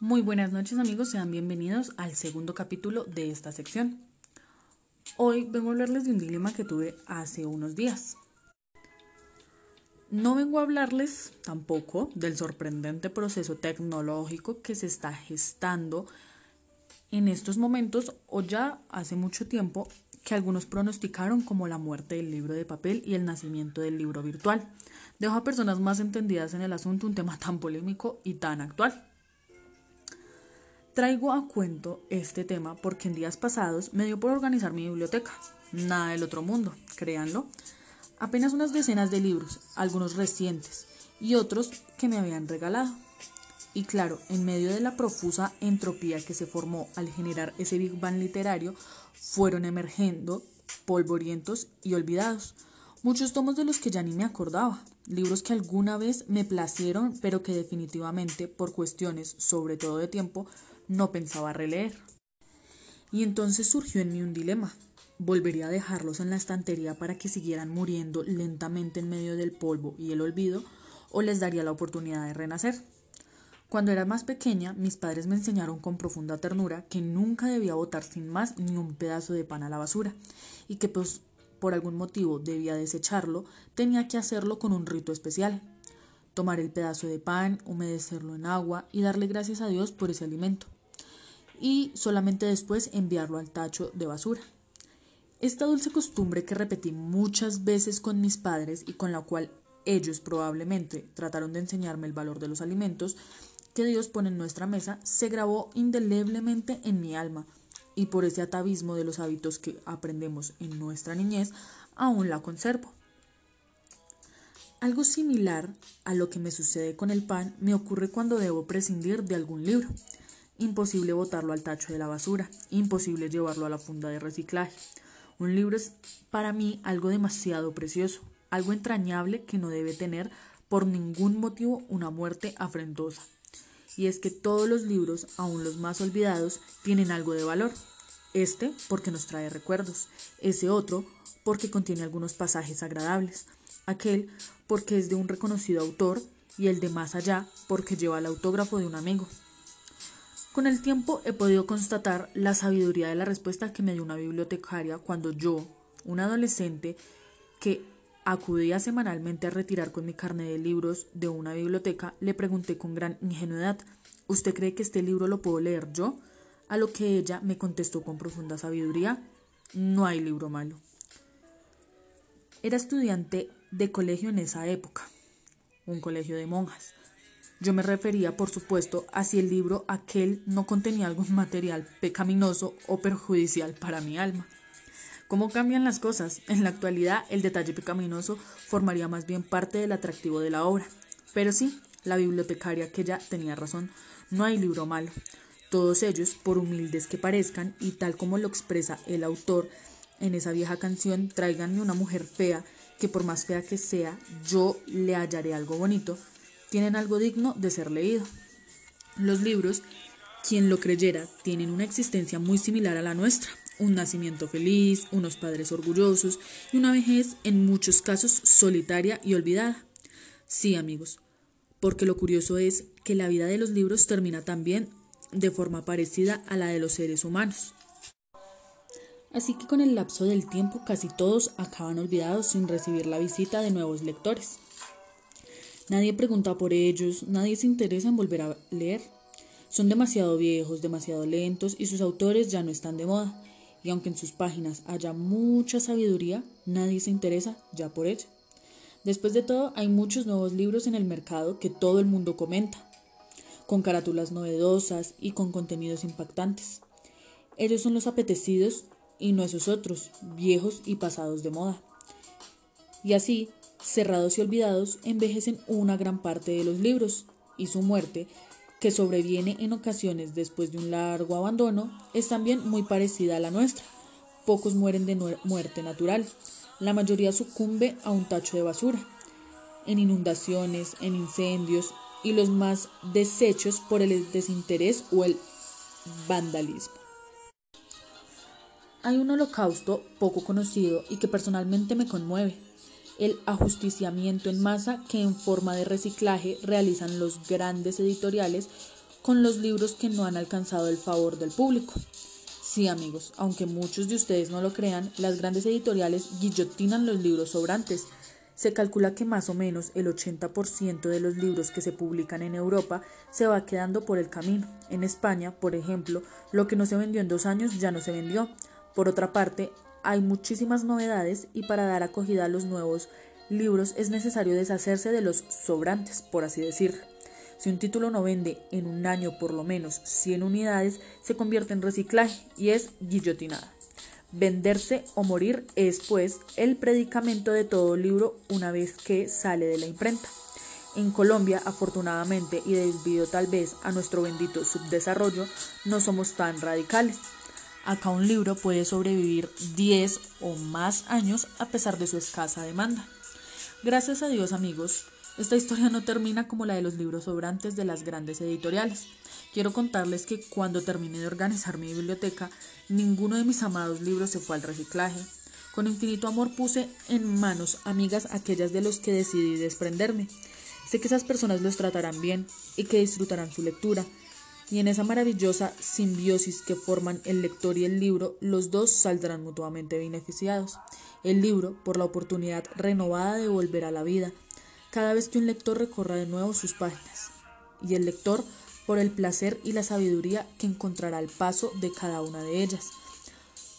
Muy buenas noches amigos, sean bienvenidos al segundo capítulo de esta sección. Hoy vengo a hablarles de un dilema que tuve hace unos días. No vengo a hablarles tampoco del sorprendente proceso tecnológico que se está gestando en estos momentos o ya hace mucho tiempo que algunos pronosticaron como la muerte del libro de papel y el nacimiento del libro virtual. Dejo a personas más entendidas en el asunto un tema tan polémico y tan actual. Traigo a cuento este tema porque en días pasados me dio por organizar mi biblioteca. Nada del otro mundo, créanlo. Apenas unas decenas de libros, algunos recientes y otros que me habían regalado. Y claro, en medio de la profusa entropía que se formó al generar ese Big Bang literario, fueron emergiendo polvorientos y olvidados. Muchos tomos de los que ya ni me acordaba, libros que alguna vez me placieron, pero que definitivamente, por cuestiones, sobre todo de tiempo, no pensaba releer. Y entonces surgió en mí un dilema. ¿Volvería a dejarlos en la estantería para que siguieran muriendo lentamente en medio del polvo y el olvido o les daría la oportunidad de renacer? Cuando era más pequeña, mis padres me enseñaron con profunda ternura que nunca debía botar sin más ni un pedazo de pan a la basura y que pues por algún motivo debía desecharlo, tenía que hacerlo con un rito especial. Tomar el pedazo de pan, humedecerlo en agua y darle gracias a Dios por ese alimento y solamente después enviarlo al tacho de basura. Esta dulce costumbre que repetí muchas veces con mis padres y con la cual ellos probablemente trataron de enseñarme el valor de los alimentos que Dios pone en nuestra mesa, se grabó indeleblemente en mi alma y por ese atavismo de los hábitos que aprendemos en nuestra niñez, aún la conservo. Algo similar a lo que me sucede con el pan me ocurre cuando debo prescindir de algún libro. Imposible botarlo al tacho de la basura, imposible llevarlo a la funda de reciclaje. Un libro es para mí algo demasiado precioso, algo entrañable que no debe tener por ningún motivo una muerte afrentosa. Y es que todos los libros, aun los más olvidados, tienen algo de valor. Este porque nos trae recuerdos, ese otro porque contiene algunos pasajes agradables, aquel porque es de un reconocido autor y el de más allá porque lleva el autógrafo de un amigo. Con el tiempo he podido constatar la sabiduría de la respuesta que me dio una bibliotecaria cuando yo, un adolescente que acudía semanalmente a retirar con mi carnet de libros de una biblioteca, le pregunté con gran ingenuidad ¿Usted cree que este libro lo puedo leer yo? A lo que ella me contestó con profunda sabiduría No hay libro malo. Era estudiante de colegio en esa época, un colegio de monjas. Yo me refería, por supuesto, a si el libro aquel no contenía algún material pecaminoso o perjudicial para mi alma. ¿Cómo cambian las cosas? En la actualidad, el detalle pecaminoso formaría más bien parte del atractivo de la obra. Pero sí, la bibliotecaria que ya tenía razón, no hay libro malo. Todos ellos, por humildes que parezcan, y tal como lo expresa el autor en esa vieja canción, tráiganme una mujer fea, que por más fea que sea, yo le hallaré algo bonito, tienen algo digno de ser leído. Los libros, quien lo creyera, tienen una existencia muy similar a la nuestra, un nacimiento feliz, unos padres orgullosos y una vejez en muchos casos solitaria y olvidada. Sí, amigos, porque lo curioso es que la vida de los libros termina también de forma parecida a la de los seres humanos. Así que con el lapso del tiempo casi todos acaban olvidados sin recibir la visita de nuevos lectores. Nadie pregunta por ellos, nadie se interesa en volver a leer. Son demasiado viejos, demasiado lentos y sus autores ya no están de moda. Y aunque en sus páginas haya mucha sabiduría, nadie se interesa ya por ella. Después de todo, hay muchos nuevos libros en el mercado que todo el mundo comenta, con carátulas novedosas y con contenidos impactantes. Ellos son los apetecidos y no esos otros, viejos y pasados de moda. Y así, cerrados y olvidados, envejecen una gran parte de los libros, y su muerte, que sobreviene en ocasiones después de un largo abandono, es también muy parecida a la nuestra. Pocos mueren de muerte natural, la mayoría sucumbe a un tacho de basura, en inundaciones, en incendios y los más desechos por el desinterés o el vandalismo. Hay un holocausto poco conocido y que personalmente me conmueve el ajusticiamiento en masa que en forma de reciclaje realizan los grandes editoriales con los libros que no han alcanzado el favor del público. Sí, amigos, aunque muchos de ustedes no lo crean, las grandes editoriales guillotinan los libros sobrantes. Se calcula que más o menos el 80% de los libros que se publican en Europa se va quedando por el camino. En España, por ejemplo, lo que no se vendió en dos años ya no se vendió. Por otra parte, hay muchísimas novedades y para dar acogida a los nuevos libros es necesario deshacerse de los sobrantes, por así decirlo. Si un título no vende en un año por lo menos 100 unidades, se convierte en reciclaje y es guillotinada. Venderse o morir es, pues, el predicamento de todo libro una vez que sale de la imprenta. En Colombia, afortunadamente, y debido tal vez a nuestro bendito subdesarrollo, no somos tan radicales. Acá un libro puede sobrevivir 10 o más años a pesar de su escasa demanda. Gracias a Dios, amigos, esta historia no termina como la de los libros sobrantes de las grandes editoriales. Quiero contarles que cuando terminé de organizar mi biblioteca, ninguno de mis amados libros se fue al reciclaje. Con infinito amor puse en manos amigas aquellas de los que decidí desprenderme. Sé que esas personas los tratarán bien y que disfrutarán su lectura. Y en esa maravillosa simbiosis que forman el lector y el libro, los dos saldrán mutuamente beneficiados. El libro, por la oportunidad renovada de volver a la vida, cada vez que un lector recorra de nuevo sus páginas, y el lector por el placer y la sabiduría que encontrará al paso de cada una de ellas.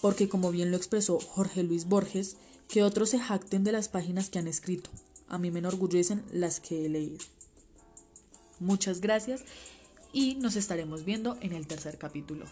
Porque como bien lo expresó Jorge Luis Borges, que otros se jacten de las páginas que han escrito. A mí me enorgullecen las que he leído. Muchas gracias y nos estaremos viendo en el tercer capítulo.